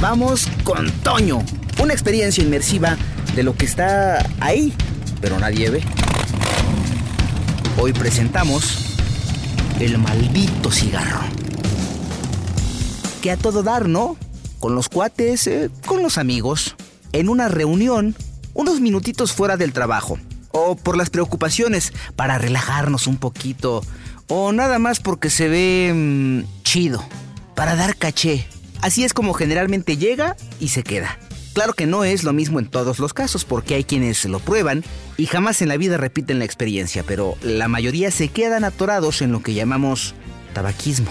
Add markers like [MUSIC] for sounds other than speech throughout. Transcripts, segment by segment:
Vamos con Toño, una experiencia inmersiva de lo que está ahí, pero nadie ve. Hoy presentamos el maldito cigarro. Que a todo dar, ¿no? Con los cuates, eh, con los amigos, en una reunión, unos minutitos fuera del trabajo, o por las preocupaciones, para relajarnos un poquito, o nada más porque se ve mm, chido, para dar caché. Así es como generalmente llega y se queda. Claro que no es lo mismo en todos los casos, porque hay quienes lo prueban y jamás en la vida repiten la experiencia, pero la mayoría se quedan atorados en lo que llamamos tabaquismo.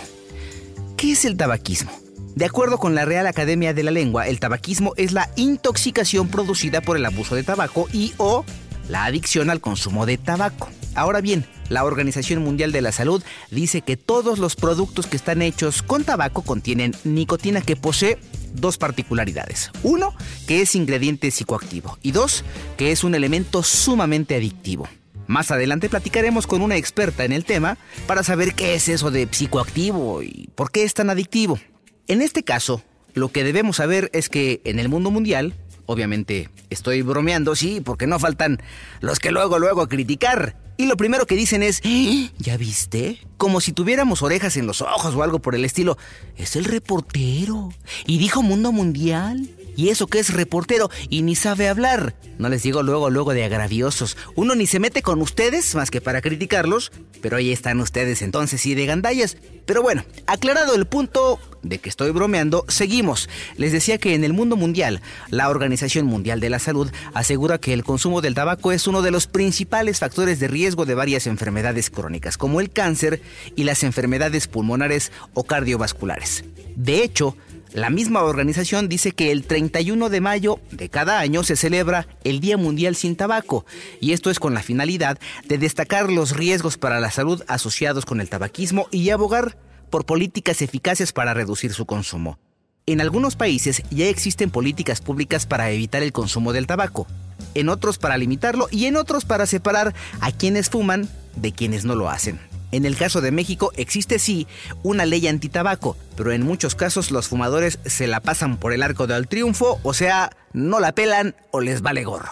¿Qué es el tabaquismo? De acuerdo con la Real Academia de la Lengua, el tabaquismo es la intoxicación producida por el abuso de tabaco y o la adicción al consumo de tabaco. Ahora bien, la Organización Mundial de la Salud dice que todos los productos que están hechos con tabaco contienen nicotina que posee dos particularidades. Uno, que es ingrediente psicoactivo. Y dos, que es un elemento sumamente adictivo. Más adelante platicaremos con una experta en el tema para saber qué es eso de psicoactivo y por qué es tan adictivo. En este caso, lo que debemos saber es que en el mundo mundial, obviamente estoy bromeando, sí, porque no faltan los que luego, luego criticar. Y lo primero que dicen es, ¿Eh? ¿ya viste? Como si tuviéramos orejas en los ojos o algo por el estilo. Es el reportero. Y dijo Mundo Mundial. Y eso que es reportero y ni sabe hablar. No les digo luego, luego de agraviosos. Uno ni se mete con ustedes más que para criticarlos, pero ahí están ustedes entonces y de gandallas. Pero bueno, aclarado el punto de que estoy bromeando, seguimos. Les decía que en el mundo mundial, la Organización Mundial de la Salud asegura que el consumo del tabaco es uno de los principales factores de riesgo de varias enfermedades crónicas, como el cáncer y las enfermedades pulmonares o cardiovasculares. De hecho, la misma organización dice que el 31 de mayo de cada año se celebra el Día Mundial sin Tabaco, y esto es con la finalidad de destacar los riesgos para la salud asociados con el tabaquismo y abogar por políticas eficaces para reducir su consumo. En algunos países ya existen políticas públicas para evitar el consumo del tabaco, en otros para limitarlo y en otros para separar a quienes fuman de quienes no lo hacen. En el caso de México existe sí una ley antitabaco, pero en muchos casos los fumadores se la pasan por el arco del triunfo, o sea, no la pelan o les vale gorro.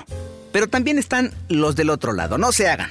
Pero también están los del otro lado, no se hagan.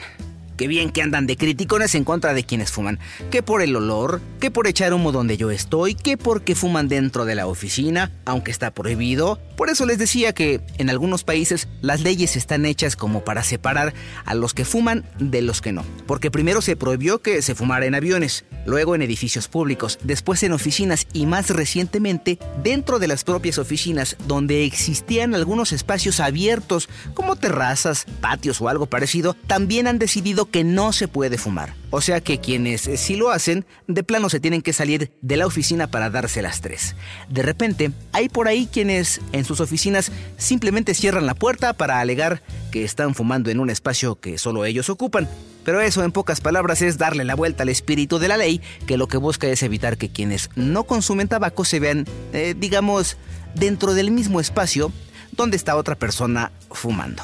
Qué bien que andan de criticones en contra de quienes fuman. Que por el olor, que por echar humo donde yo estoy, que porque fuman dentro de la oficina, aunque está prohibido. Por eso les decía que en algunos países las leyes están hechas como para separar a los que fuman de los que no. Porque primero se prohibió que se fumara en aviones, luego en edificios públicos, después en oficinas y más recientemente dentro de las propias oficinas donde existían algunos espacios abiertos como terrazas, patios o algo parecido, también han decidido que no se puede fumar. O sea que quienes eh, sí lo hacen, de plano se tienen que salir de la oficina para darse las tres. De repente, hay por ahí quienes en sus oficinas simplemente cierran la puerta para alegar que están fumando en un espacio que solo ellos ocupan. Pero eso en pocas palabras es darle la vuelta al espíritu de la ley, que lo que busca es evitar que quienes no consumen tabaco se vean, eh, digamos, dentro del mismo espacio donde está otra persona fumando.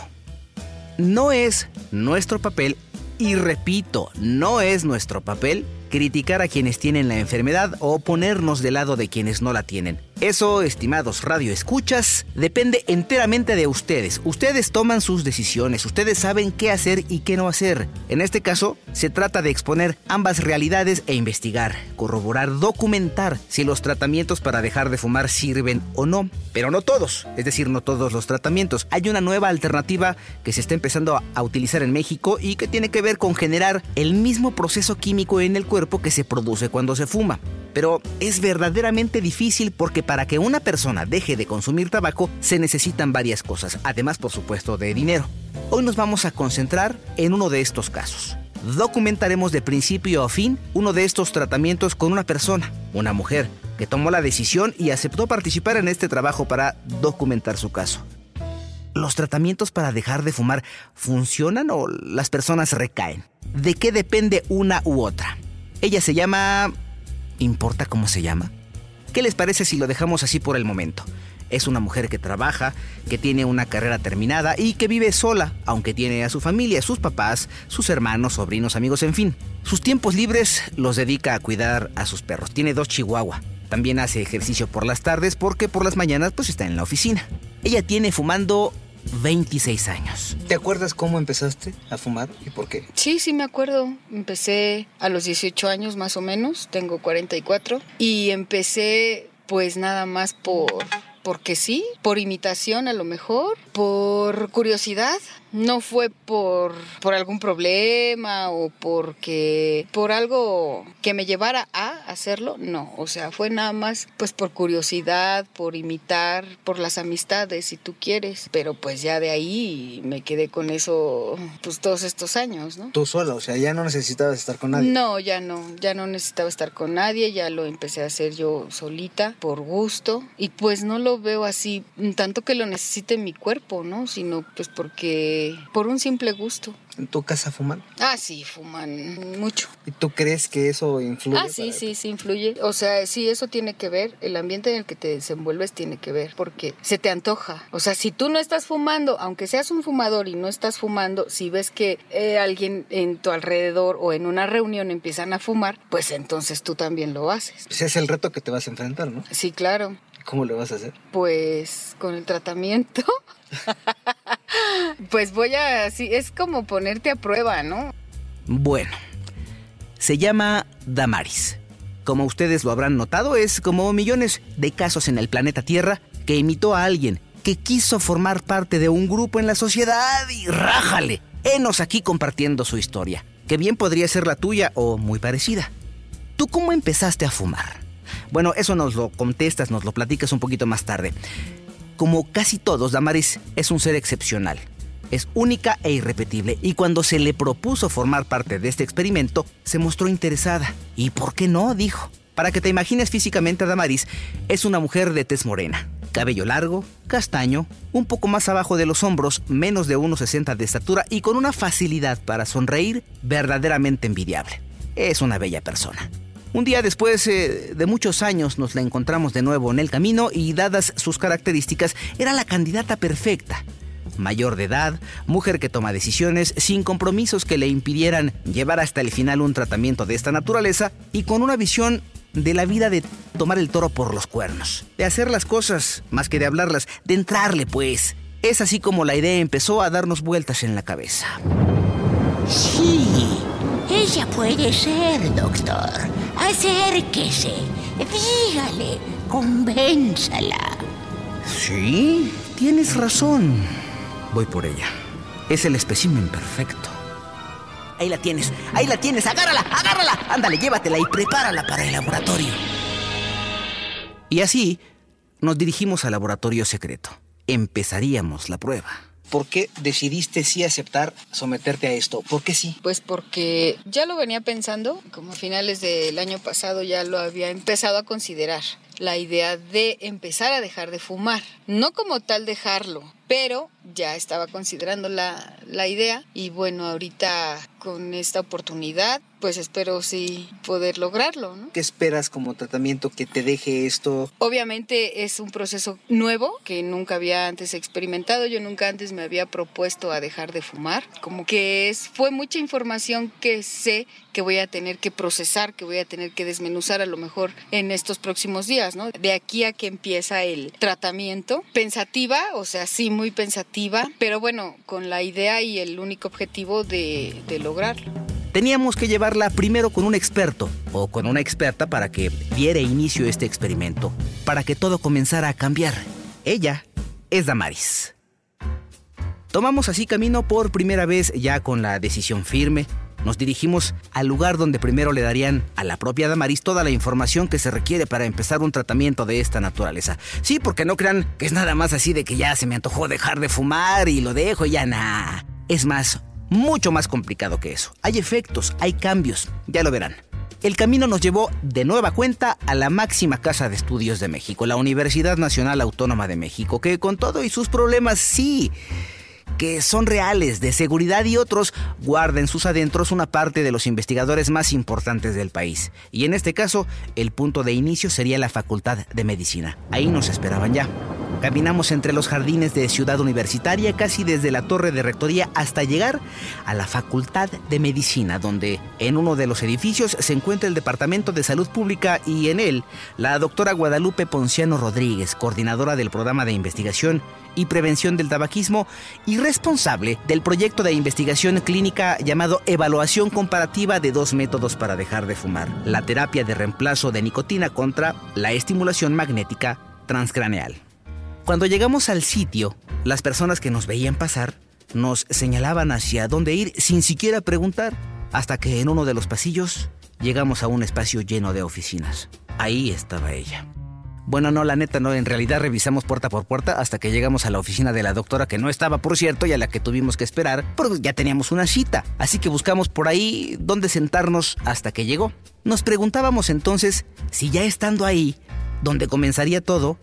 No es nuestro papel y repito, no es nuestro papel criticar a quienes tienen la enfermedad o ponernos del lado de quienes no la tienen. Eso, estimados radio escuchas, depende enteramente de ustedes. Ustedes toman sus decisiones, ustedes saben qué hacer y qué no hacer. En este caso, se trata de exponer ambas realidades e investigar, corroborar, documentar si los tratamientos para dejar de fumar sirven o no. Pero no todos, es decir, no todos los tratamientos. Hay una nueva alternativa que se está empezando a utilizar en México y que tiene que ver con generar el mismo proceso químico en el cuerpo que se produce cuando se fuma. Pero es verdaderamente difícil porque para que una persona deje de consumir tabaco se necesitan varias cosas, además por supuesto de dinero. Hoy nos vamos a concentrar en uno de estos casos. Documentaremos de principio a fin uno de estos tratamientos con una persona, una mujer, que tomó la decisión y aceptó participar en este trabajo para documentar su caso. ¿Los tratamientos para dejar de fumar funcionan o las personas recaen? ¿De qué depende una u otra? Ella se llama ¿Importa cómo se llama? ¿Qué les parece si lo dejamos así por el momento? Es una mujer que trabaja, que tiene una carrera terminada y que vive sola, aunque tiene a su familia, sus papás, sus hermanos, sobrinos, amigos, en fin. Sus tiempos libres los dedica a cuidar a sus perros. Tiene dos chihuahua. También hace ejercicio por las tardes porque por las mañanas pues está en la oficina. Ella tiene fumando 26 años. ¿Te acuerdas cómo empezaste a fumar y por qué? Sí, sí me acuerdo. Empecé a los 18 años más o menos, tengo 44 y empecé pues nada más por porque sí, por imitación a lo mejor, por curiosidad, no fue por, por algún problema o porque por algo que me llevara a hacerlo, no, o sea, fue nada más pues por curiosidad, por imitar, por las amistades si tú quieres, pero pues ya de ahí me quedé con eso pues todos estos años, ¿no? Tú sola, o sea, ya no necesitabas estar con nadie. No, ya no, ya no necesitaba estar con nadie, ya lo empecé a hacer yo solita, por gusto, y pues no lo veo así, tanto que lo necesite mi cuerpo, ¿no? Sino pues porque por un simple gusto. ¿En tu casa fuman? Ah, sí, fuman mucho. ¿Y tú crees que eso influye? Ah, sí, sí, sí influye. O sea, sí, eso tiene que ver, el ambiente en el que te desenvuelves tiene que ver, porque se te antoja. O sea, si tú no estás fumando, aunque seas un fumador y no estás fumando, si ves que eh, alguien en tu alrededor o en una reunión empiezan a fumar, pues entonces tú también lo haces. Ese es el reto que te vas a enfrentar, ¿no? Sí, claro. ¿Cómo lo vas a hacer? Pues con el tratamiento. [LAUGHS] pues voy a, así, es como ponerte a prueba, ¿no? Bueno, se llama Damaris. Como ustedes lo habrán notado, es como millones de casos en el planeta Tierra que imitó a alguien que quiso formar parte de un grupo en la sociedad y rájale. Enos aquí compartiendo su historia, que bien podría ser la tuya o muy parecida. ¿Tú cómo empezaste a fumar? Bueno, eso nos lo contestas, nos lo platicas un poquito más tarde. Como casi todos, Damaris es un ser excepcional. Es única e irrepetible y cuando se le propuso formar parte de este experimento, se mostró interesada. ¿Y por qué no? dijo. Para que te imagines físicamente a Damaris, es una mujer de tez morena, cabello largo, castaño, un poco más abajo de los hombros, menos de 1,60 de estatura y con una facilidad para sonreír verdaderamente envidiable. Es una bella persona. Un día después eh, de muchos años nos la encontramos de nuevo en el camino y dadas sus características era la candidata perfecta. Mayor de edad, mujer que toma decisiones sin compromisos que le impidieran llevar hasta el final un tratamiento de esta naturaleza y con una visión de la vida de tomar el toro por los cuernos, de hacer las cosas más que de hablarlas, de entrarle pues. Es así como la idea empezó a darnos vueltas en la cabeza. Sí, ella puede ser, doctor. Acérquese, dígale, convénzala. Sí, tienes razón. Voy por ella. Es el espécimen perfecto. Ahí la tienes, ahí la tienes, agárrala, agárrala. Ándale, llévatela y prepárala para el laboratorio. Y así nos dirigimos al laboratorio secreto. Empezaríamos la prueba. ¿Por qué decidiste sí aceptar someterte a esto? ¿Por qué sí? Pues porque ya lo venía pensando, como a finales del año pasado ya lo había empezado a considerar, la idea de empezar a dejar de fumar. No como tal dejarlo, pero ya estaba considerando la, la idea y bueno, ahorita con esta oportunidad pues espero sí poder lograrlo. ¿no? ¿Qué esperas como tratamiento que te deje esto? Obviamente es un proceso nuevo que nunca había antes experimentado. Yo nunca antes me había propuesto a dejar de fumar. Como que es, fue mucha información que sé que voy a tener que procesar, que voy a tener que desmenuzar a lo mejor en estos próximos días, ¿no? De aquí a que empieza el tratamiento. Pensativa, o sea, sí, muy pensativa, pero bueno, con la idea y el único objetivo de, de lograrlo. Teníamos que llevarla primero con un experto o con una experta para que diera inicio a este experimento, para que todo comenzara a cambiar. Ella es Damaris. Tomamos así camino por primera vez ya con la decisión firme. Nos dirigimos al lugar donde primero le darían a la propia Damaris toda la información que se requiere para empezar un tratamiento de esta naturaleza. Sí, porque no crean que es nada más así de que ya se me antojó dejar de fumar y lo dejo y ya nada. Es más, mucho más complicado que eso. Hay efectos, hay cambios, ya lo verán. El camino nos llevó de nueva cuenta a la máxima casa de estudios de México, la Universidad Nacional Autónoma de México, que con todo y sus problemas sí, que son reales, de seguridad y otros, guarda en sus adentros una parte de los investigadores más importantes del país. Y en este caso, el punto de inicio sería la Facultad de Medicina. Ahí nos esperaban ya. Caminamos entre los jardines de Ciudad Universitaria, casi desde la torre de rectoría hasta llegar a la Facultad de Medicina, donde en uno de los edificios se encuentra el Departamento de Salud Pública y en él la doctora Guadalupe Ponciano Rodríguez, coordinadora del programa de investigación y prevención del tabaquismo y responsable del proyecto de investigación clínica llamado Evaluación Comparativa de dos métodos para dejar de fumar, la terapia de reemplazo de nicotina contra la estimulación magnética transcraneal. Cuando llegamos al sitio, las personas que nos veían pasar nos señalaban hacia dónde ir sin siquiera preguntar, hasta que en uno de los pasillos llegamos a un espacio lleno de oficinas. Ahí estaba ella. Bueno, no, la neta, no, en realidad revisamos puerta por puerta hasta que llegamos a la oficina de la doctora que no estaba, por cierto, y a la que tuvimos que esperar, porque ya teníamos una cita. Así que buscamos por ahí dónde sentarnos hasta que llegó. Nos preguntábamos entonces si ya estando ahí, donde comenzaría todo,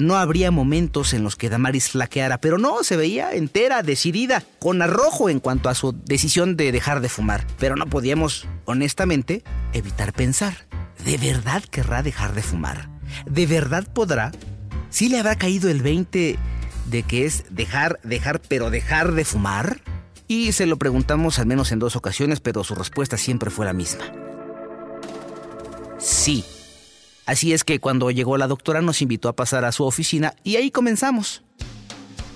no habría momentos en los que Damaris flaqueara, pero no, se veía entera, decidida, con arrojo en cuanto a su decisión de dejar de fumar. Pero no podíamos, honestamente, evitar pensar, ¿de verdad querrá dejar de fumar? ¿De verdad podrá? ¿Sí le habrá caído el 20 de que es dejar, dejar, pero dejar de fumar? Y se lo preguntamos al menos en dos ocasiones, pero su respuesta siempre fue la misma. Sí, Así es que cuando llegó la doctora nos invitó a pasar a su oficina y ahí comenzamos.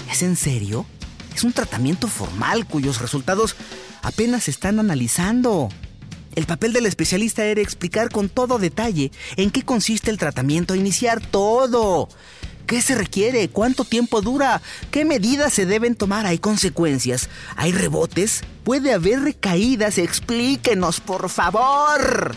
¿Es en serio? Es un tratamiento formal cuyos resultados apenas se están analizando. El papel del especialista era explicar con todo detalle en qué consiste el tratamiento, iniciar todo. ¿Qué se requiere? ¿Cuánto tiempo dura? ¿Qué medidas se deben tomar? ¿Hay consecuencias? ¿Hay rebotes? ¿Puede haber recaídas? Explíquenos, por favor.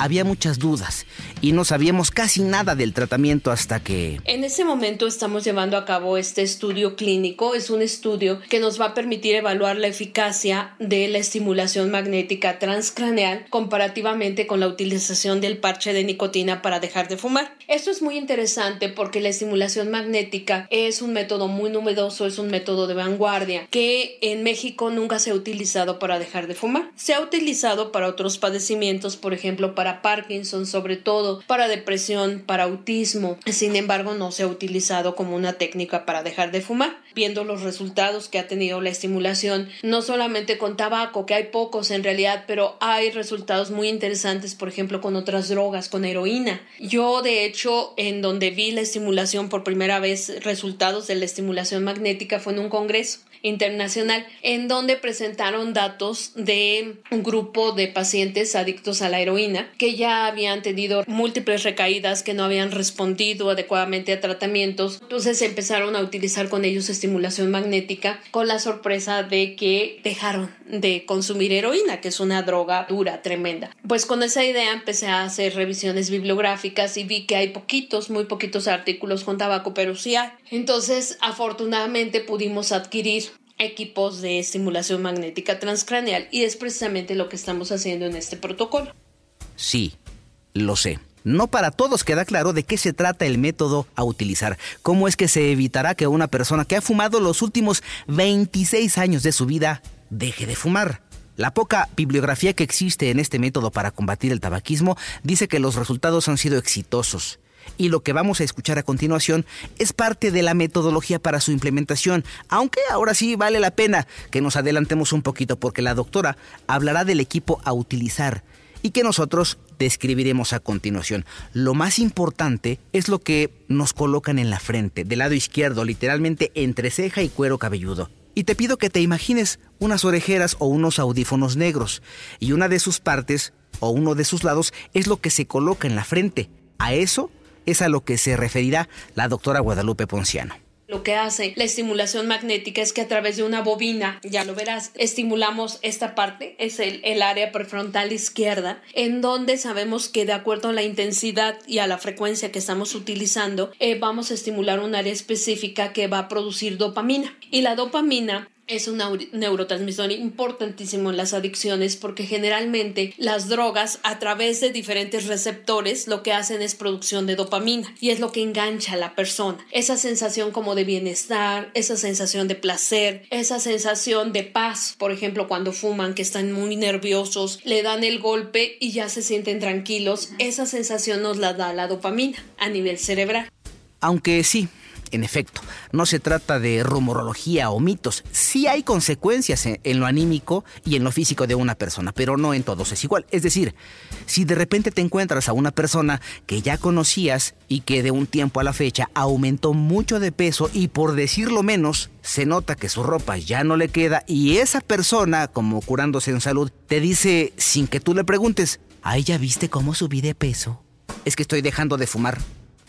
había muchas dudas y no sabíamos casi nada del tratamiento hasta que... En ese momento estamos llevando a cabo este estudio clínico. Es un estudio que nos va a permitir evaluar la eficacia de la estimulación magnética transcraneal comparativamente con la utilización del parche de nicotina para dejar de fumar. Esto es muy interesante porque la estimulación magnética es un método muy novedoso, es un método de vanguardia que en México nunca se ha utilizado para dejar de fumar. Se ha utilizado para otros padecimientos, por ejemplo, para Parkinson, sobre todo para depresión, para autismo. Sin embargo, no se ha utilizado como una técnica para dejar de fumar. Viendo los resultados que ha tenido la estimulación, no solamente con tabaco, que hay pocos en realidad, pero hay resultados muy interesantes, por ejemplo, con otras drogas, con heroína. Yo, de hecho, en donde vi la estimulación por primera vez, resultados de la estimulación magnética fue en un congreso internacional en donde presentaron datos de un grupo de pacientes adictos a la heroína que ya habían tenido múltiples recaídas que no habían respondido adecuadamente a tratamientos. Entonces empezaron a utilizar con ellos estimulación magnética con la sorpresa de que dejaron de consumir heroína que es una droga dura tremenda. Pues con esa idea empecé a hacer revisiones bibliográficas y vi que hay poquitos muy poquitos artículos con tabaco pero sí hay. Entonces afortunadamente pudimos adquirir equipos de estimulación magnética transcraneal y es precisamente lo que estamos haciendo en este protocolo. Sí, lo sé. No para todos queda claro de qué se trata el método a utilizar. ¿Cómo es que se evitará que una persona que ha fumado los últimos 26 años de su vida deje de fumar? La poca bibliografía que existe en este método para combatir el tabaquismo dice que los resultados han sido exitosos y lo que vamos a escuchar a continuación es parte de la metodología para su implementación, aunque ahora sí vale la pena que nos adelantemos un poquito porque la doctora hablará del equipo a utilizar y que nosotros describiremos a continuación. Lo más importante es lo que nos colocan en la frente, del lado izquierdo, literalmente entre ceja y cuero cabelludo. Y te pido que te imagines unas orejeras o unos audífonos negros, y una de sus partes o uno de sus lados es lo que se coloca en la frente. A eso es a lo que se referirá la doctora Guadalupe Ponciano. Lo que hace la estimulación magnética es que a través de una bobina, ya lo verás, estimulamos esta parte, es el, área prefrontal izquierda, en donde sabemos que de acuerdo a la intensidad y a la frecuencia que estamos utilizando, eh, vamos a estimular un área específica que va a producir dopamina. Y la dopamina es un neurotransmisor importantísimo en las adicciones porque generalmente las drogas a través de diferentes receptores lo que hacen es producción de dopamina y es lo que engancha a la persona. Esa sensación como de bienestar, esa sensación de placer, esa sensación de paz, por ejemplo, cuando fuman que están muy nerviosos, le dan el golpe y ya se sienten tranquilos, esa sensación nos la da la dopamina a nivel cerebral. Aunque sí, en efecto, no se trata de rumorología o mitos. Sí hay consecuencias en, lo anímico y en lo físico de una persona, pero no en todos es igual. Es decir, si de repente te encuentras a una persona que ya conocías y que de un tiempo a la fecha aumentó mucho de peso y por decirlo menos, se nota que su ropa ya no le queda y esa persona, como curándose en salud, te dice sin que tú le preguntes, ¿ay ya viste cómo subí de peso? Es que estoy dejando de fumar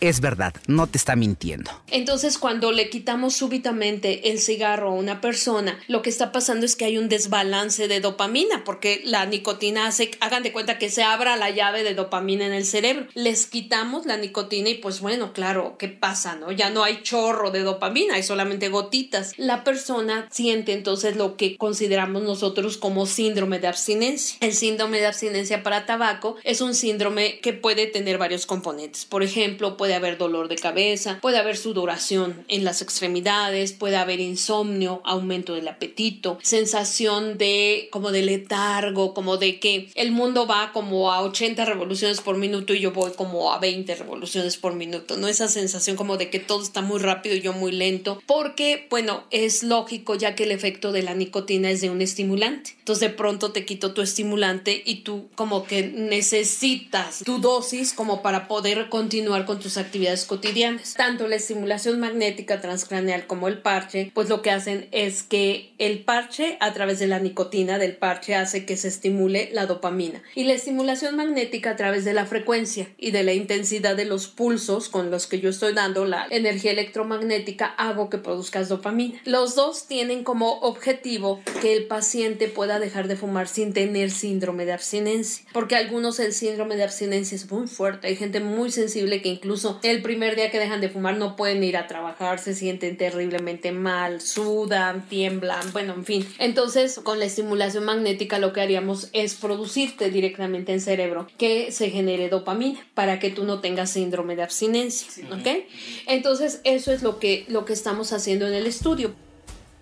es verdad, no te está mintiendo. Entonces, cuando le quitamos súbitamente el cigarro a una persona, lo que está pasando es que hay un desbalance de dopamina, porque la nicotina hace, hagan de cuenta que se abra la llave de dopamina en el cerebro. Les quitamos la nicotina y pues bueno, claro, ¿qué pasa? ¿No? Ya no hay chorro de dopamina, hay solamente gotitas. La persona siente entonces lo que consideramos nosotros como síndrome de abstinencia. El síndrome de abstinencia para tabaco es un síndrome que puede tener varios componentes. Por ejemplo, puede haber dolor de cabeza, puede haber sudoración en las extremidades, puede haber insomnio, aumento del apetito, sensación de como de letargo, como de que el mundo va como a 80 revoluciones por minuto y yo voy como a 20 revoluciones por minuto, ¿no? Esa sensación como de que todo está muy rápido y yo muy lento, porque, bueno, es lógico ya que el efecto de la nicotina es de un estimulante. Entonces de pronto te quito tu estimulante y tú como que necesitas tu dosis como para poder continuar con tus actividades cotidianas. Tanto la estimulación magnética transcraneal como el parche, pues lo que hacen es que el parche a través de la nicotina del parche hace que se estimule la dopamina y la estimulación magnética a través de la frecuencia y de la intensidad de los pulsos con los que yo estoy dando la energía electromagnética hago que produzcas dopamina. Los dos tienen como objetivo que el paciente pueda dejar de fumar sin tener síndrome de abstinencia, porque algunos el síndrome de abstinencia es muy fuerte, hay gente muy sensible que incluso el primer día que dejan de fumar no pueden ir a trabajar, se sienten terriblemente mal, sudan, tiemblan, bueno, en fin. Entonces, con la estimulación magnética lo que haríamos es producirte directamente en cerebro que se genere dopamina para que tú no tengas síndrome de abstinencia, ¿ok? Entonces, eso es lo que, lo que estamos haciendo en el estudio.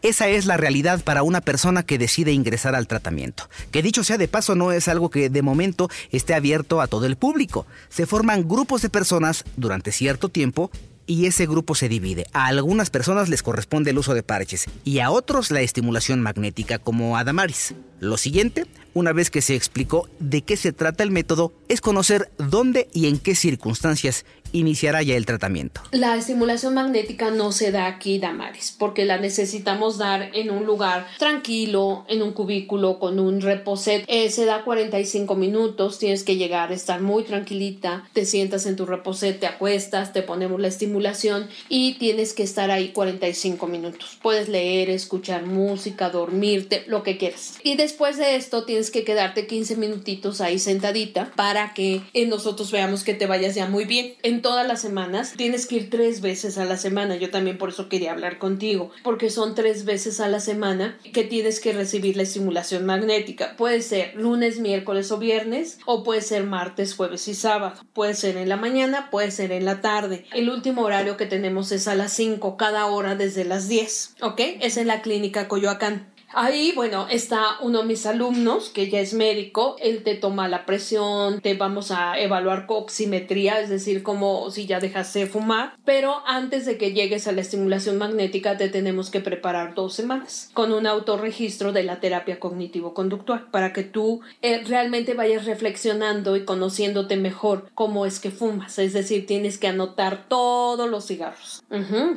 Esa es la realidad para una persona que decide ingresar al tratamiento. Que dicho sea de paso no es algo que de momento esté abierto a todo el público. Se forman grupos de personas durante cierto tiempo y ese grupo se divide. A algunas personas les corresponde el uso de parches y a otros la estimulación magnética como a Damaris. Lo siguiente, una vez que se explicó de qué se trata el método, es conocer dónde y en qué circunstancias iniciará ya el tratamiento. La estimulación magnética no se da aquí, Damaris, porque la necesitamos dar en un lugar tranquilo, en un cubículo, con un reposet. Eh, se da 45 minutos, tienes que llegar, estar muy tranquilita, te sientas en tu reposet, te acuestas, te ponemos la estimulación y tienes que estar ahí 45 minutos. Puedes leer, escuchar música, dormirte, lo que quieras. Y después de esto tienes que quedarte 15 minutitos ahí sentadita para que nosotros veamos que te vayas ya muy bien. En todas las semanas tienes que ir tres veces a la semana. Yo también por eso quería hablar contigo, porque son tres veces a la semana que tienes que recibir la estimulación magnética. Puede ser lunes, miércoles o viernes, o puede ser martes, jueves y sábado. Puede ser en la mañana, puede ser en la tarde. El último horario que tenemos es a las 5 cada hora desde las 10, ¿ok? Es en la clínica Coyoacán. Ahí, bueno, está uno de mis alumnos que ya es médico, él te toma la presión, te vamos a evaluar coximetría, es decir, como si ya dejaste de fumar, pero antes de que llegues a la estimulación magnética te tenemos que preparar dos semanas con un autorregistro de la terapia cognitivo-conductual para que tú eh, realmente vayas reflexionando y conociéndote mejor cómo es que fumas, es decir, tienes que anotar todos los cigarros,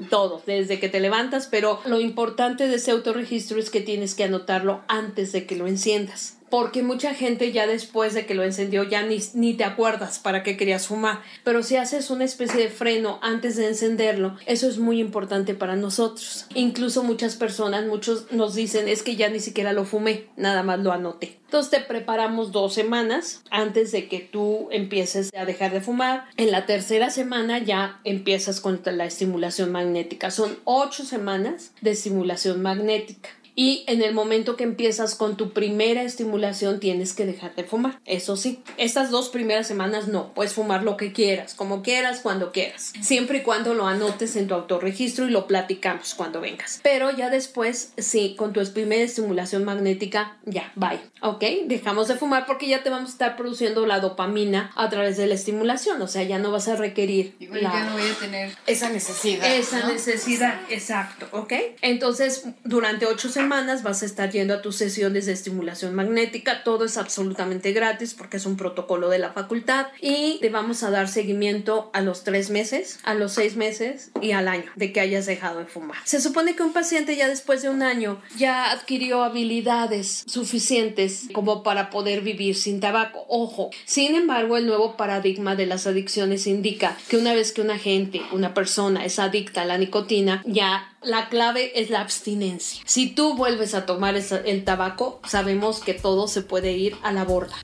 todos, desde que te levantas, pero lo importante de ese autorregistro es que tienes tienes que anotarlo antes de que lo enciendas porque mucha gente ya después de que lo encendió ya ni, ni, te acuerdas para qué querías fumar. Pero si haces una especie de freno antes de encenderlo, eso es muy importante para nosotros. Incluso muchas personas, muchos nos dicen es que ya ni siquiera lo fumé, nada más lo anoté. Entonces te preparamos dos semanas antes de que tú empieces a dejar de fumar. En la tercera semana ya empiezas con la estimulación magnética. Son ocho semanas de estimulación magnética Y en el momento que empiezas con tu primera estimulación tienes que dejar de fumar. Eso sí, estas dos primeras semanas no, puedes fumar lo que quieras, como quieras, cuando quieras. Siempre y cuando lo anotes en tu autorregistro y lo platicamos cuando vengas. Pero ya después, sí, con tu primera estimulación magnética, ya, bye. ¿Ok? Dejamos de fumar porque ya te vamos a estar produciendo la dopamina a través de la estimulación. O sea, ya no vas a requerir. Igual ya no voy a tener esa necesidad. Esa necesidad, exacto. ¿Ok? Entonces, durante ocho semanas vas a estar yendo a tus sesiones de estimulación magnética. Todo es absolutamente gratis porque es un protocolo de la facultad. Y te vamos a dar seguimiento a los tres meses, a los seis meses y al año de que hayas dejado de fumar. Se supone que un paciente ya después de un año ya adquirió habilidades suficientes como para poder vivir sin tabaco. Ojo, sin embargo, el nuevo paradigma de las adicciones indica que una vez que una gente, una persona es adicta a la nicotina, ya la clave es la abstinencia. Si tú vuelves a tomar el tabaco, sabemos que todo se puede ir a la borda.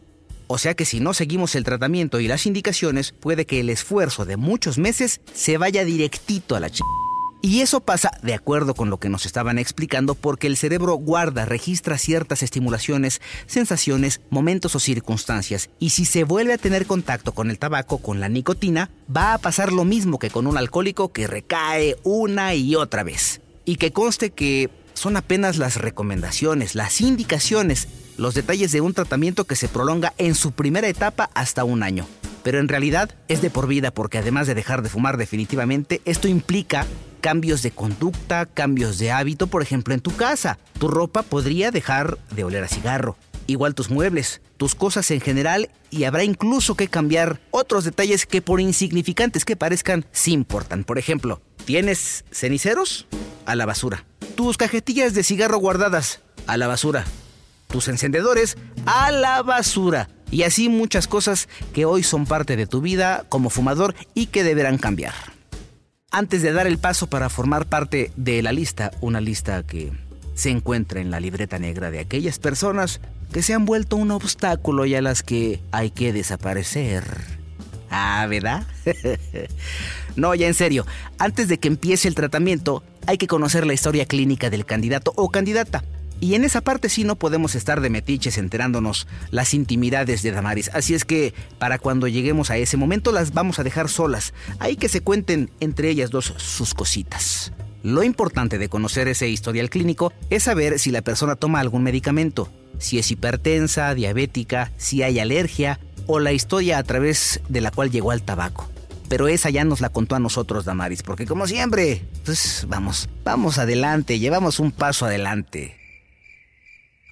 O sea que si no seguimos el tratamiento y las indicaciones, puede que el esfuerzo de muchos meses se vaya directito a la chica. Y eso pasa, de acuerdo con lo que nos estaban explicando, porque el cerebro guarda, registra ciertas estimulaciones, sensaciones, momentos o circunstancias. Y si se vuelve a tener contacto con el tabaco, con la nicotina, va a pasar lo mismo que con un alcohólico que recae una y otra vez. Y que conste que son apenas las recomendaciones, las indicaciones, los detalles de un tratamiento que se prolonga en su primera etapa hasta un año pero en realidad es de por vida porque además de dejar de fumar definitivamente, esto implica cambios de conducta, cambios de hábito, por ejemplo en tu casa. Tu ropa podría dejar de oler a cigarro, igual tus muebles, tus cosas en general y habrá incluso que cambiar otros detalles que por insignificantes que parezcan sí importan. Por ejemplo, ¿tienes ceniceros? A la basura. Tus cajetillas de cigarro guardadas a la basura. Tus encendedores a la basura y así muchas cosas que hoy son parte de tu vida como fumador y que deberán cambiar. Antes de dar el paso para formar parte de la lista, una lista que se encuentra en la libreta negra de aquellas personas que se han vuelto un obstáculo y a las que hay que desaparecer. Ah, ¿verdad? [LAUGHS] no, ya en serio, antes de que empiece el tratamiento, hay que conocer la historia clínica del candidato o candidata. Y en esa parte sí no podemos estar de metiches enterándonos las intimidades de Damaris. Así es que para cuando lleguemos a ese momento las vamos a dejar solas. Ahí que se cuenten entre ellas dos sus cositas. Lo importante de conocer ese historial clínico es saber si la persona toma algún medicamento, si es hipertensa, diabética, si hay alergia o la historia a través de la cual llegó al tabaco. Pero esa ya nos la contó a nosotros Damaris, porque como siempre, pues vamos, vamos adelante, llevamos un paso adelante.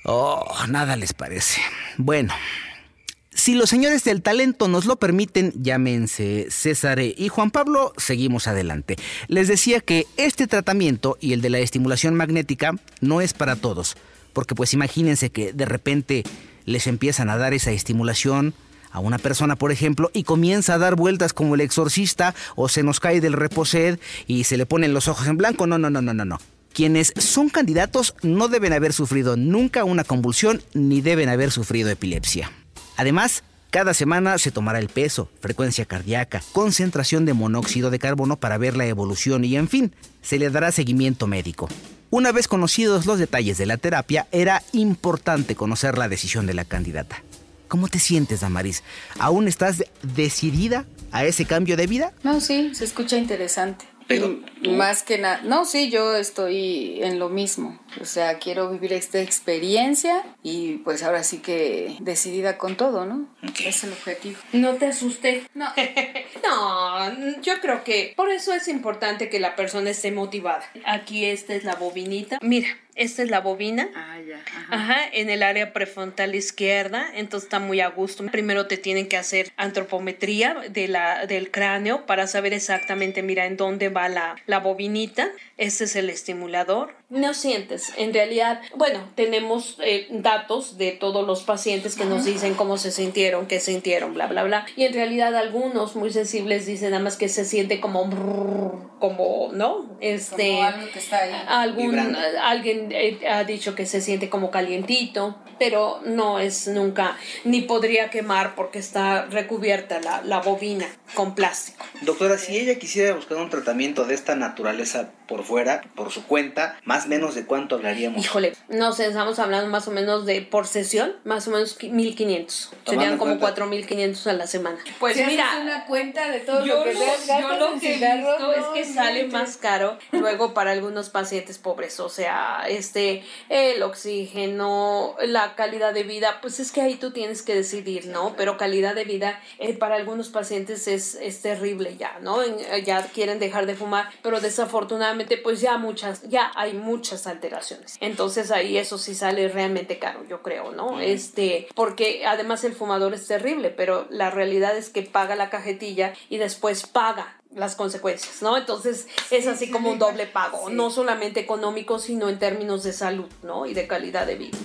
Oh, nada les parece. Bueno, si los señores del talento nos lo permiten, llámense César y Juan Pablo, seguimos adelante. Les decía que este tratamiento y el de la estimulación magnética no es para todos, porque pues imagínense que de repente les empiezan a dar esa estimulación a una persona, por ejemplo, y comienza a dar vueltas como el exorcista o se nos cae del reposed y se le ponen los ojos en blanco. No, no, no, no, no, no. Quienes son candidatos no deben haber sufrido nunca una convulsión ni deben haber sufrido epilepsia. Además, cada semana se tomará el peso, frecuencia cardíaca, concentración de monóxido de carbono para ver la evolución y, en fin, se le dará seguimiento médico. Una vez conocidos los detalles de la terapia, era importante conocer la decisión de la candidata. ¿Cómo te sientes, Damaris? ¿Aún estás decidida a ese cambio de vida? No, sí, se escucha interesante. Pero más que nada, no, sí, yo estoy en lo mismo. O sea, quiero vivir esta experiencia y pues ahora sí que decidida con todo, ¿no? Es el objetivo. No te asusté. No. [LAUGHS] no, yo creo que por eso es importante que la persona esté motivada. Aquí esta es la bobinita. Mira, esta es la bobina. Ah, ya. Ajá. en el área prefrontal izquierda. Entonces está muy a gusto. Primero te tienen que hacer antropometría de la, del cráneo para saber exactamente, mira, en dónde va la, la bobinita. Este es el estimulador. No sientes, en realidad, bueno, tenemos eh, datos de todos los pacientes que nos dicen cómo se sintieron, qué sintieron, bla, bla, bla. Y en realidad algunos muy sensibles dicen nada más que se siente como, como, ¿no? Este, como algo que está ahí. Algún, alguien ha dicho que se siente como calientito, pero no es nunca, ni podría quemar porque está recubierta la, la bobina con plástico. Doctora, si ella quisiera buscar un tratamiento de esta naturaleza por fuera, por su cuenta, más o menos de cuánto hablaríamos. Híjole, no sé, estamos hablando más o menos de por sesión, más o menos 1500. Serían como 4500 a la semana. Pues mira, una cuenta de todo yo lo que lo, yo lo que he visto es que sale más caro luego para algunos pacientes pobres, o sea, este el oxígeno, la calidad de vida, pues es que ahí tú tienes que decidir, ¿no? Pero calidad de vida eh, para algunos pacientes es, es terrible ya, ¿no? ya quieren dejar de fumar, pero desafortunadamente pues ya muchas, ya hay muchas alteraciones. Entonces ahí eso sí sale realmente caro, yo creo, ¿no? Este, porque además el fumador es terrible, pero la realidad es que paga la cajetilla y después paga las consecuencias, ¿no? Entonces es así como un doble pago, no solamente económico, sino en términos de salud, ¿no? Y de calidad de vida.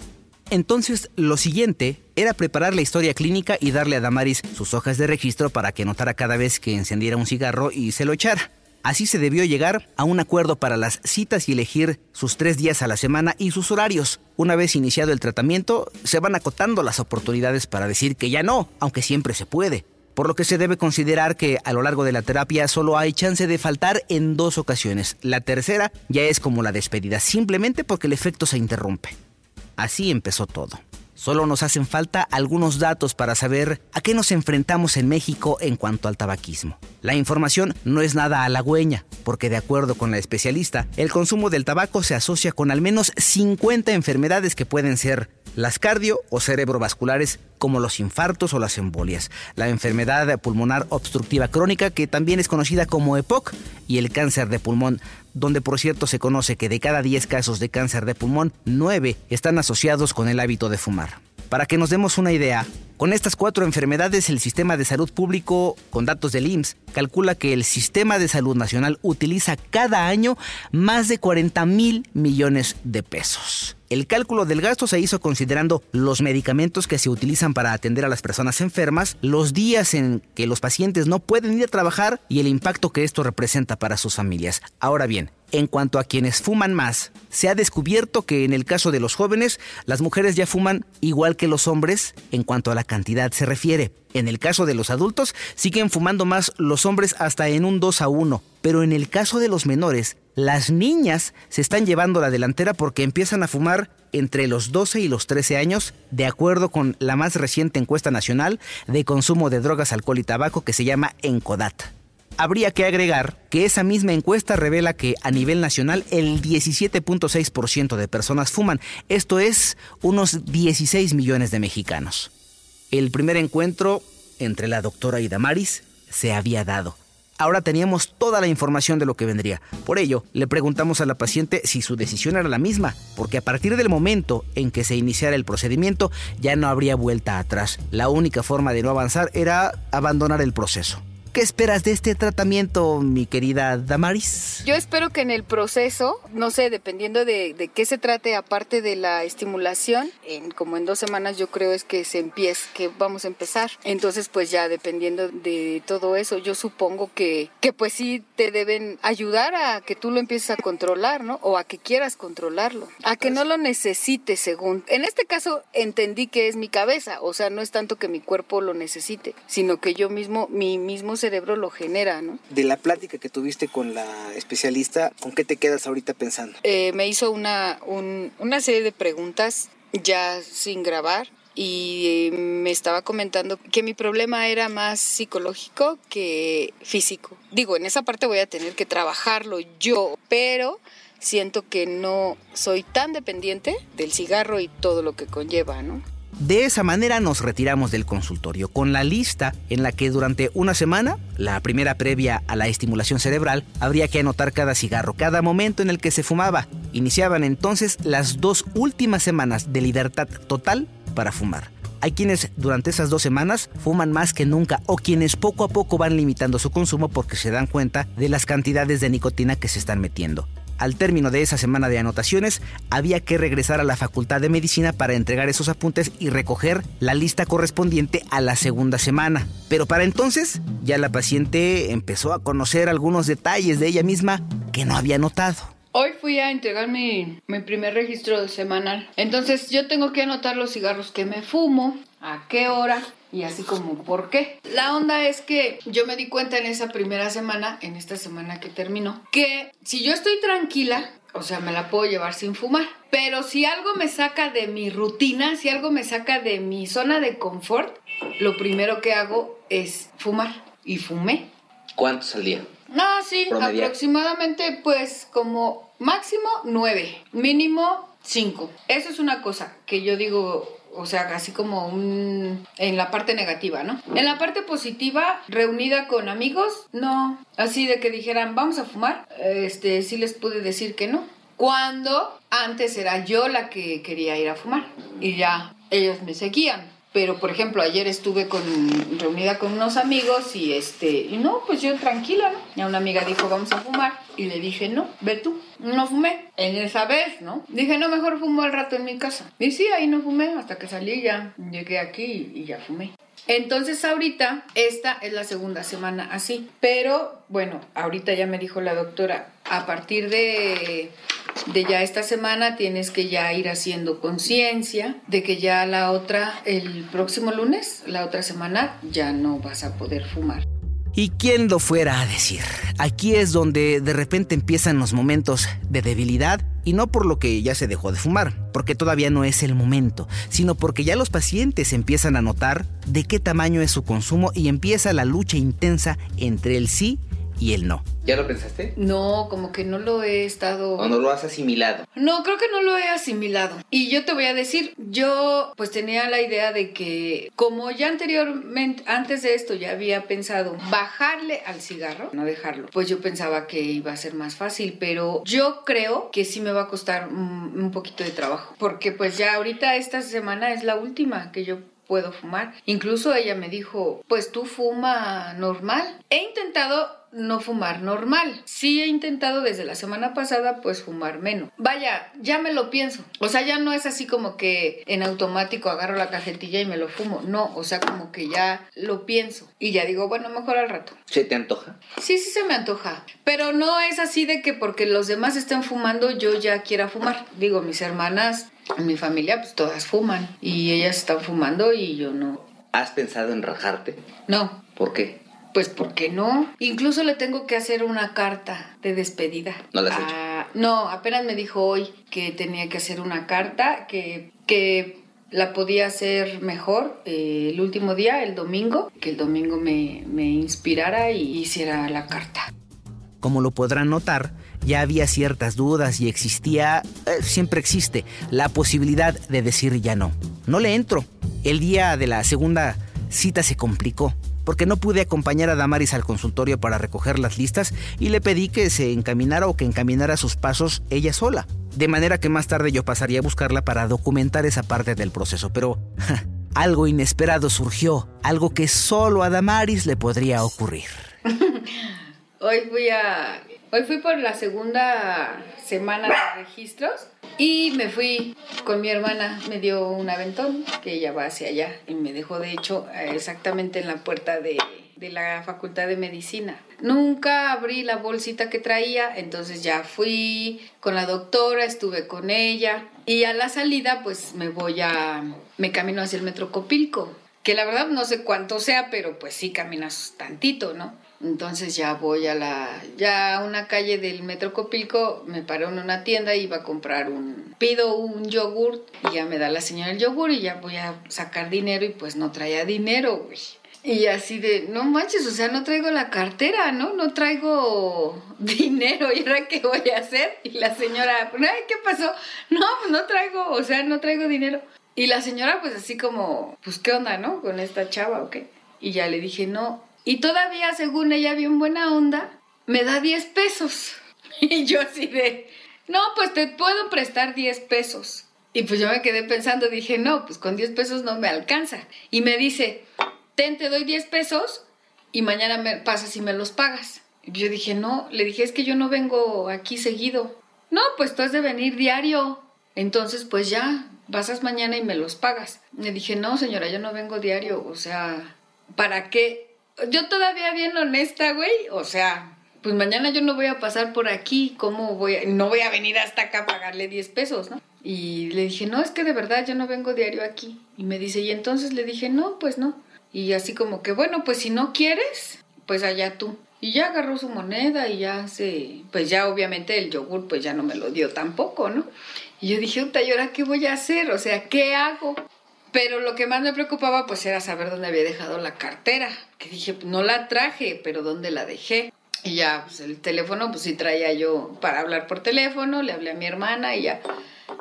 Entonces, lo siguiente era preparar la historia clínica y darle a Damaris sus hojas de registro para que notara cada vez que encendiera un cigarro y se lo echara. Así se debió llegar a un acuerdo para las citas y elegir sus tres días a la semana y sus horarios. Una vez iniciado el tratamiento, se van acotando las oportunidades para decir que ya no, aunque siempre se puede. Por lo que se debe considerar que a lo largo de la terapia solo hay chance de faltar en dos ocasiones. La tercera ya es como la despedida, simplemente porque el efecto se interrumpe. Así empezó todo. Solo nos hacen falta algunos datos para saber a qué nos enfrentamos en México en cuanto al tabaquismo. La información no es nada halagüeña, porque de acuerdo con la especialista, el consumo del tabaco se asocia con al menos 50 enfermedades que pueden ser las cardio o cerebrovasculares como los infartos o las embolias, la enfermedad pulmonar obstructiva crónica que también es conocida como EPOC y el cáncer de pulmón, donde por cierto se conoce que de cada 10 casos de cáncer de pulmón, 9 están asociados con el hábito de fumar. Para que nos demos una idea, con estas cuatro enfermedades el sistema de salud público, con datos del IMSS, calcula que el sistema de salud nacional utiliza cada año más de 40 mil millones de pesos. El cálculo del gasto se hizo considerando los medicamentos que se utilizan para atender a las personas enfermas, los días en que los pacientes no pueden ir a trabajar y el impacto que esto representa para sus familias. Ahora bien, en cuanto a quienes fuman más, se ha descubierto que en el caso de los jóvenes, las mujeres ya fuman igual que los hombres en cuanto a la cantidad se refiere. En el caso de los adultos, siguen fumando más los hombres hasta en un 2 a 1. Pero en el caso de los menores, las niñas se están llevando la delantera porque empiezan a fumar entre los 12 y los 13 años, de acuerdo con la más reciente encuesta nacional de consumo de drogas, alcohol y tabaco que se llama ENCODAT. Habría que agregar que esa misma encuesta revela que a nivel nacional el 17.6% de personas fuman, esto es unos 16 millones de mexicanos. El primer encuentro entre la doctora y Damaris se había dado. Ahora teníamos toda la información de lo que vendría. Por ello, le preguntamos a la paciente si su decisión era la misma, porque a partir del momento en que se iniciara el procedimiento ya no habría vuelta atrás. La única forma de no avanzar era abandonar el proceso. ¿Qué esperas de este tratamiento, mi querida Damaris? Yo espero que en el proceso, no sé, dependiendo de, qué se trate, aparte de la estimulación, en, como en dos semanas yo creo es que se empieza, que vamos a empezar. Entonces, pues ya dependiendo de todo eso, yo supongo que, que pues sí te deben ayudar a que tú lo empieces a controlar, ¿no? O a que quieras controlarlo, a que no lo necesites según. En este caso entendí que es mi cabeza, o sea, no es tanto que mi cuerpo lo necesite, sino que yo mismo, mi mismo cerebro lo genera, ¿no? De la plática que tuviste con la especialista, ¿con qué te quedas ahorita pensando? Eh, me hizo una, una serie de preguntas ya sin grabar y eh, me estaba comentando que mi problema era más psicológico que físico. Digo, en esa parte voy a tener que trabajarlo yo, pero siento que no soy tan dependiente del cigarro y todo lo que conlleva, ¿no? De esa manera nos retiramos del consultorio con la lista en la que durante una semana, la primera previa a la estimulación cerebral, habría que anotar cada cigarro, cada momento en el que se fumaba. Iniciaban entonces las dos últimas semanas de libertad total para fumar. Hay quienes durante esas dos semanas fuman más que nunca o quienes poco a poco van limitando su consumo porque se dan cuenta de las cantidades de nicotina que se están metiendo. Al término de esa semana de anotaciones, había que regresar a la Facultad de Medicina para entregar esos apuntes y recoger la lista correspondiente a la segunda semana. Pero para entonces, ya la paciente empezó a conocer algunos detalles de ella misma que no había notado. Hoy fui a entregar mi, mi, primer registro semanal. Entonces yo tengo que anotar los cigarros que me fumo, a qué hora, Y así como, ¿por qué? La onda es que yo me di cuenta en esa primera semana, en esta semana que terminó, que si yo estoy tranquila, o sea, me la puedo llevar sin fumar. Pero si algo me saca de mi rutina, si algo me saca de mi zona de confort, lo primero que hago es fumar. Y fumé. ¿Cuántos al día? No, sí, aproximadamente pues como máximo nueve, mínimo cinco. Eso es una cosa que yo digo, o sea, así como un... en la parte negativa, ¿no? En la parte positiva, reunida con amigos, no. Así de que dijeran, vamos a fumar, este, sí les pude decir que no. Cuando antes era yo la que quería ir a fumar y ya ellos me seguían. Pero, por ejemplo, ayer estuve con, reunida con unos amigos y este, y no, pues yo tranquila, ¿no? Y una amiga dijo, vamos a fumar. Y le dije, no, ve tú. No fumé. En esa vez, ¿no? Dije, no, mejor fumo al rato en mi casa. Y sí, ahí no fumé hasta que salí ya. Llegué aquí y ya fumé. Entonces ahorita, esta es la segunda semana así. Pero bueno, ahorita ya me dijo la doctora, a partir de, de ya esta semana tienes que ya ir haciendo conciencia de que ya la otra, el próximo lunes, la otra semana, ya no vas a poder fumar. ¿Y quién lo fuera a decir? Aquí es donde de repente empiezan los momentos de debilidad y no por lo que ya se dejó de fumar, porque todavía no es el momento, sino porque ya los pacientes empiezan a notar de qué tamaño es su consumo y empieza la lucha intensa entre el sí y el no. ¿Ya lo pensaste? No, como que no lo he estado... ¿O no lo has asimilado? No, creo que no lo he asimilado. Y yo te voy a decir, yo pues tenía la idea de que como ya anteriormente, antes de esto ya había pensado bajarle al cigarro, no dejarlo, pues yo pensaba que iba a ser más fácil, pero yo creo que sí me va a costar un, un poquito de trabajo, porque pues ya ahorita esta semana es la última que yo puedo fumar. Incluso ella me dijo, pues tú fuma normal. He intentado no fumar normal. Sí he intentado desde la semana pasada pues fumar menos. Vaya, ya me lo pienso. O sea, ya no es así como que en automático agarro la cajetilla y me lo fumo. No, o sea, como que ya lo pienso. Y ya digo, bueno, mejor al rato. ¿Se te antoja? Sí, sí se me antoja. Pero no es así de que porque los demás estén fumando yo ya quiera fumar. Digo, mis hermanas, mi familia, pues todas fuman. Y ellas están fumando y yo no. ¿Has pensado en rajarte? No. ¿Por qué? Pues, ¿por qué no? Incluso le tengo que hacer una carta de despedida. ¿No la has Ah, No, apenas me dijo hoy que tenía que hacer una carta, que, que la podía hacer mejor eh, el último día, el domingo, que el domingo me, me inspirara y hiciera la carta. Como lo podrán notar, ya había ciertas dudas y existía, eh, siempre existe, la posibilidad de decir ya no. No le entro. El día de la segunda cita se complicó, porque no pude acompañar a Damaris al consultorio para recoger las listas y le pedí que se encaminara o que encaminara sus pasos ella sola. De manera que más tarde yo pasaría a buscarla para documentar esa parte del proceso, pero algo inesperado surgió, algo que solo a Damaris le podría ocurrir. [LAUGHS] Hoy fui a. Hoy fui por la segunda semana de registros y me fui con mi hermana. Me dio un aventón que ella va hacia allá y me dejó, de hecho, exactamente en la puerta de, de la Facultad de Medicina. Nunca abrí la bolsita que traía, entonces ya fui con la doctora, estuve con ella y a la salida, pues me voy a. Me camino hacia el Metro Copilco. Que la verdad no sé cuánto sea, pero pues sí caminas tantito, ¿no? Entonces ya voy a la, ya a una calle del Metro Copilco, me paro en una tienda y iba a comprar un, pido un yogurt y ya me da la señora el yogur y ya voy a sacar dinero y pues no traía dinero, güey. Y así de, no manches, o sea, no traigo la cartera, ¿no? No traigo [LAUGHS] dinero, ¿y ahora qué voy a hacer? Y la señora, ay, ¿qué pasó? No, pues no traigo, o sea, no traigo dinero. Y la señora pues así como, pues qué onda, ¿no? Con esta chava o qué. Y ya le dije, no, y todavía, según ella, bien buena onda, me da 10 pesos. [LAUGHS] Y yo así de, no, pues te puedo prestar 10 pesos. Y pues yo me quedé pensando, dije, no, pues con 10 pesos no me alcanza. Y me dice, ten, te doy 10 pesos y mañana me pasas y me los pagas. Y yo dije, no, le dije, es que yo no vengo aquí seguido. No, pues tú has de venir diario. Entonces, pues ya, pasas mañana y me los pagas. Le dije, no, señora, yo no vengo diario. O sea, ¿para qué? Yo todavía bien honesta, güey, o sea, pues mañana yo no voy a pasar por aquí, ¿cómo voy a, no voy a venir hasta acá a pagarle 10 pesos, ¿no? Y le dije, no, es que de verdad yo no vengo diario aquí. Y me dice, y entonces le dije, no, pues no. Y así como que, bueno, pues si no quieres, pues allá tú. Y ya agarró su moneda y ya se, pues ya obviamente el yogur pues ya no me lo dio tampoco, ¿no? Y yo dije, ¿y ahora qué voy a hacer? O sea, ¿qué hago? Pero lo que más me preocupaba pues era saber dónde había dejado la cartera. Que dije, no la traje, pero ¿dónde la dejé? Y ya, pues el teléfono, pues sí traía yo para hablar por teléfono, le hablé a mi hermana y ya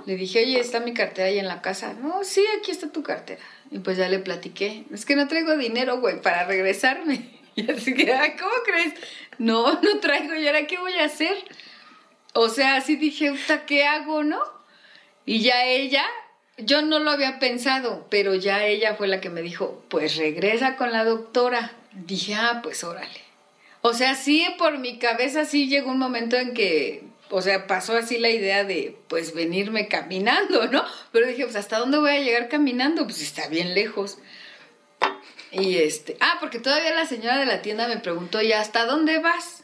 le dije, oye, ¿está mi cartera ahí en la casa? No, sí, aquí está tu cartera. Y pues ya le platiqué, es que no traigo dinero, güey, para regresarme. [LAUGHS] Y así que, ¿cómo crees? No, [LAUGHS] no traigo, ¿y ahora qué voy a hacer? O sea, así dije, ¿qué hago, no? Y ya ella, yo no lo había pensado, pero ya ella fue la que me dijo, pues regresa con la doctora. Dije, ah, pues órale. O sea, sí, por mi cabeza sí llegó un momento en que, o sea, pasó así la idea de, pues, venirme caminando, ¿no? Pero dije, pues, ¿hasta dónde voy a llegar caminando? Pues está bien lejos. Y este, ah, porque todavía la señora de la tienda me preguntó, ¿y hasta dónde vas?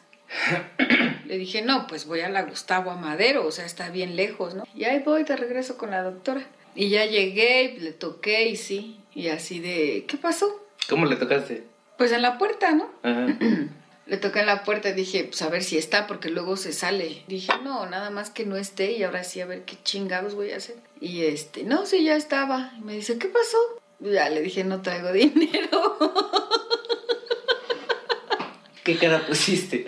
Le dije, no, pues voy a la Gustavo Amadero, o sea, está bien lejos, ¿no? Y ahí voy, te regreso con la doctora. Y ya llegué, y le toqué y sí, y así de, ¿qué pasó? ¿Cómo le tocaste? Pues en la puerta, ¿no? Ajá. [CLEARS THROAT] Le toqué en la puerta y dije, pues a ver si está, porque luego se sale. Dije, no, nada más que no esté y ahora sí a ver qué chingados voy a hacer. Y este, no, sí, ya estaba. Y me dice, ¿qué pasó? Y ya le dije, no traigo [LAUGHS] dinero. ¿Qué cara pusiste?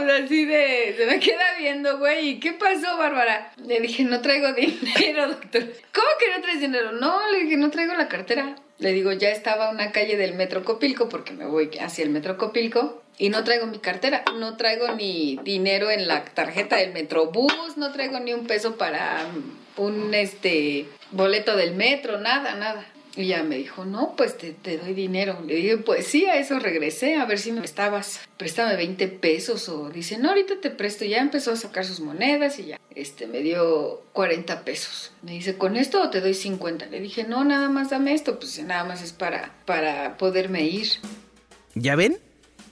Pues así de, se me queda viendo, güey. ¿Y qué pasó, Bárbara? Le dije, no traigo [LAUGHS] dinero, doctor. ¿Cómo que no traes dinero? No, le dije, no traigo la cartera. Le digo, ya estaba una calle del Metro Copilco, porque me voy hacia el Metro Copilco, y no traigo mi cartera. No traigo ni dinero en la tarjeta del Metrobús, no traigo ni un peso para un este boleto del metro, nada, nada. Y ya me dijo, no, pues te, doy dinero. Le dije, pues sí, a eso regresé, a ver si me estabas, préstame 20 pesos. O dice, no, ahorita te presto. Ya empezó a sacar sus monedas y ya, este, me dio 40 pesos. Me dice, ¿con esto o te doy 50? Le dije, no, nada más dame esto, pues nada más es para, para poderme ir. ¿Ya ven?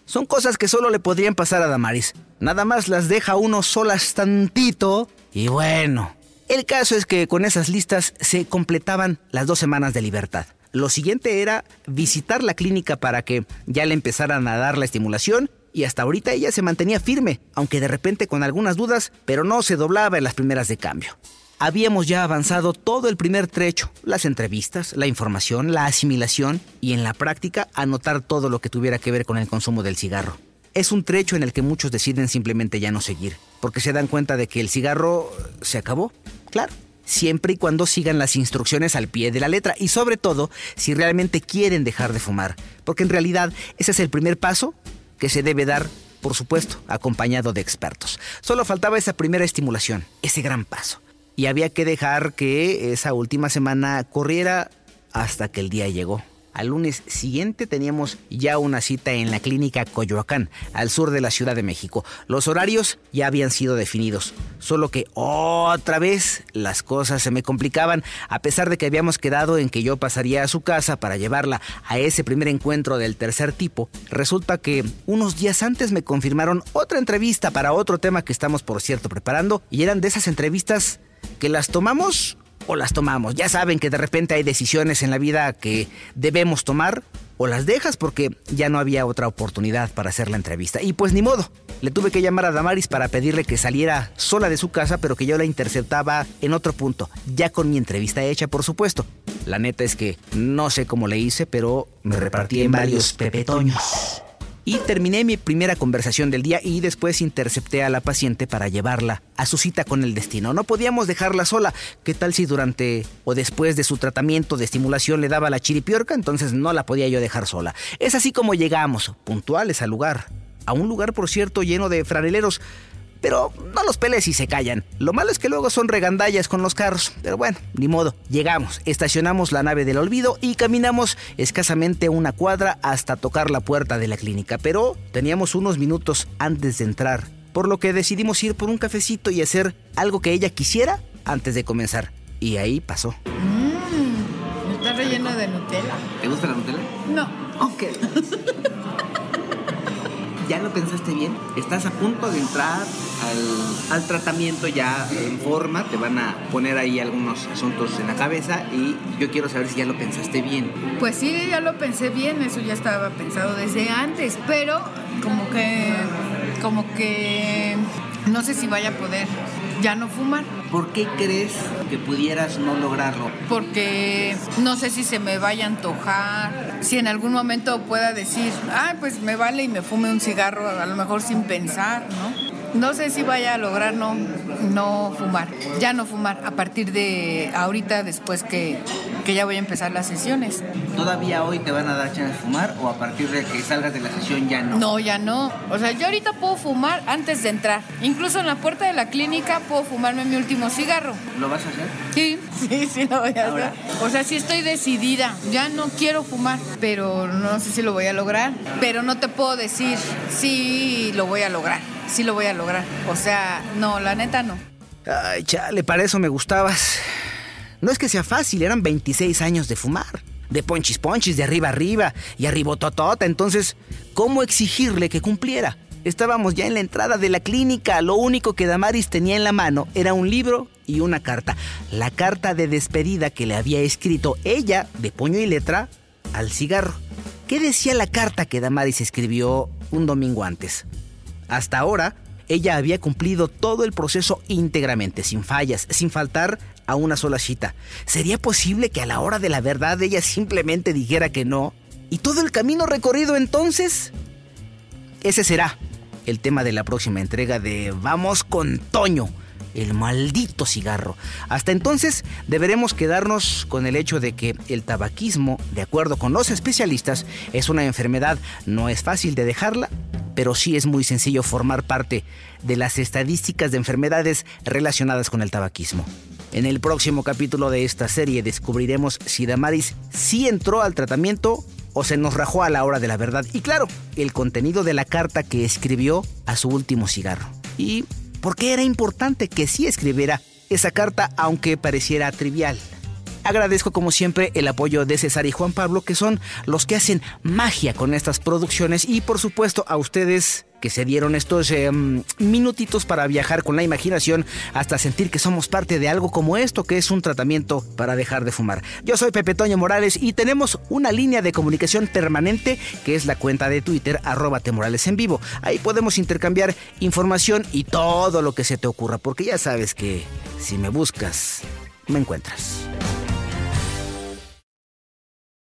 Son cosas que solo le podrían pasar a Damaris. Nada más las deja uno solas tantito y bueno, el caso es que con esas listas se completaban las dos semanas de libertad. Lo siguiente era visitar la clínica para que ya le empezaran a dar la estimulación y hasta ahorita ella se mantenía firme, aunque de repente con algunas dudas, pero no se doblaba en las primeras de cambio. Habíamos ya avanzado todo el primer trecho, las entrevistas, la información, la asimilación y en la práctica anotar todo lo que tuviera que ver con el consumo del cigarro. Es un trecho en el que muchos deciden simplemente ya no seguir, porque se dan cuenta de que el cigarro se acabó. Claro, siempre y cuando sigan las instrucciones al pie de la letra y sobre todo si realmente quieren dejar de fumar, porque en realidad ese es el primer paso que se debe dar, por supuesto, acompañado de expertos. Solo faltaba esa primera estimulación, ese gran paso. Y había que dejar que esa última semana corriera hasta que el día llegó. Al lunes siguiente teníamos ya una cita en la clínica Coyoacán, al sur de la Ciudad de México. Los horarios ya habían sido definidos, solo que otra vez las cosas se me complicaban, a pesar de que habíamos quedado en que yo pasaría a su casa para llevarla a ese primer encuentro del tercer tipo. Resulta que unos días antes me confirmaron otra entrevista para otro tema que estamos por cierto preparando y eran de esas entrevistas que las tomamos o las tomamos. Ya saben que de repente hay decisiones en la vida que debemos tomar o las dejas porque ya no había otra oportunidad para hacer la entrevista. Y pues ni modo, le tuve que llamar a Damaris para pedirle que saliera sola de su casa, pero que yo la interceptaba en otro punto, ya con mi entrevista hecha, por supuesto. La neta es que no sé cómo le hice, pero me repartí en varios pepetoños. Y terminé mi primera conversación del día y después intercepté a la paciente para llevarla a su cita con el destino. No podíamos dejarla sola. ¿Qué tal si durante o después de su tratamiento de estimulación le daba la chiripiorca? Entonces no la podía yo dejar sola. Es así como llegamos, puntuales al lugar. A un lugar, por cierto, lleno de franeleros. Pero no los pelees y se callan. Lo malo es que luego son regandallas con los carros. Pero bueno, ni modo. Llegamos, estacionamos la nave del olvido y caminamos escasamente una cuadra hasta tocar la puerta de la clínica. Pero teníamos unos minutos antes de entrar. Por lo que decidimos ir por un cafecito y hacer algo que ella quisiera antes de comenzar. Y ahí pasó. Mmm, está relleno de Nutella. ¿Te gusta la Nutella? Pensaste bien? Estás a punto de entrar al, al tratamiento ya en forma, te van a poner ahí algunos asuntos en la cabeza y yo quiero saber si ya lo pensaste bien. Pues sí, ya lo pensé bien, eso ya estaba pensado desde antes, pero como que, como que, no sé si vaya a poder ya no fumar. ¿Por qué crees que pudieras no lograrlo? Porque no sé si se me vaya a antojar, si en algún momento pueda decir, ah, pues me vale y me fume un cigarro, a lo mejor sin pensar, ¿no? No sé si vaya a lograr no, no fumar, ya no fumar a partir de ahorita, después que, que ya voy a empezar las sesiones. ¿Todavía hoy te van a dar chance de fumar o a partir de que salgas de la sesión ya no? No, ya no. O sea, yo ahorita puedo fumar antes de entrar. Incluso en la puerta de la clínica puedo fumarme mi último cigarro. ¿Lo vas a hacer? Sí, [LAUGHS] sí, sí lo voy a Ahora. hacer. O sea, sí estoy decidida. Ya no quiero fumar, pero no sé si lo voy a lograr. Pero no te puedo decir sí lo voy a lograr. Sí lo voy a lograr. O sea, no, la neta no. Ay, chale, para eso me gustabas. No es que sea fácil, eran 26 años de fumar. De ponchis ponchis, de arriba arriba y arribototota. Entonces, ¿cómo exigirle que cumpliera? Estábamos ya en la entrada de la clínica. Lo único que Damaris tenía en la mano era un libro y una carta. La carta de despedida que le había escrito ella, de puño y letra, al cigarro. ¿Qué decía la carta que Damaris escribió un domingo antes? Hasta ahora, ella había cumplido todo el proceso íntegramente, sin fallas, sin faltar a una sola cita. ¿Sería posible que a la hora de la verdad ella simplemente dijera que no? ¿Y todo el camino recorrido entonces? Ese será el tema de la próxima entrega de Vamos con Toño, el maldito cigarro. Hasta entonces deberemos quedarnos con el hecho de que el tabaquismo, de acuerdo con los especialistas, es una enfermedad, no es fácil de dejarla, pero sí es muy sencillo formar parte de las estadísticas de enfermedades relacionadas con el tabaquismo. En el próximo capítulo de esta serie descubriremos si Damaris sí entró al tratamiento o se nos rajó a la hora de la verdad. Y claro, el contenido de la carta que escribió a su último cigarro. Y por qué era importante que sí escribiera esa carta aunque pareciera trivial. Agradezco como siempre el apoyo de César y Juan Pablo, que son los que hacen magia con estas producciones, y por supuesto a ustedes que se dieron estos eh, minutitos para viajar con la imaginación hasta sentir que somos parte de algo como esto, que es un tratamiento para dejar de fumar. Yo soy Pepe Toño Morales y tenemos una línea de comunicación permanente que es la cuenta de Twitter arroba Morales en vivo. Ahí podemos intercambiar información y todo lo que se te ocurra, porque ya sabes que si me buscas, me encuentras.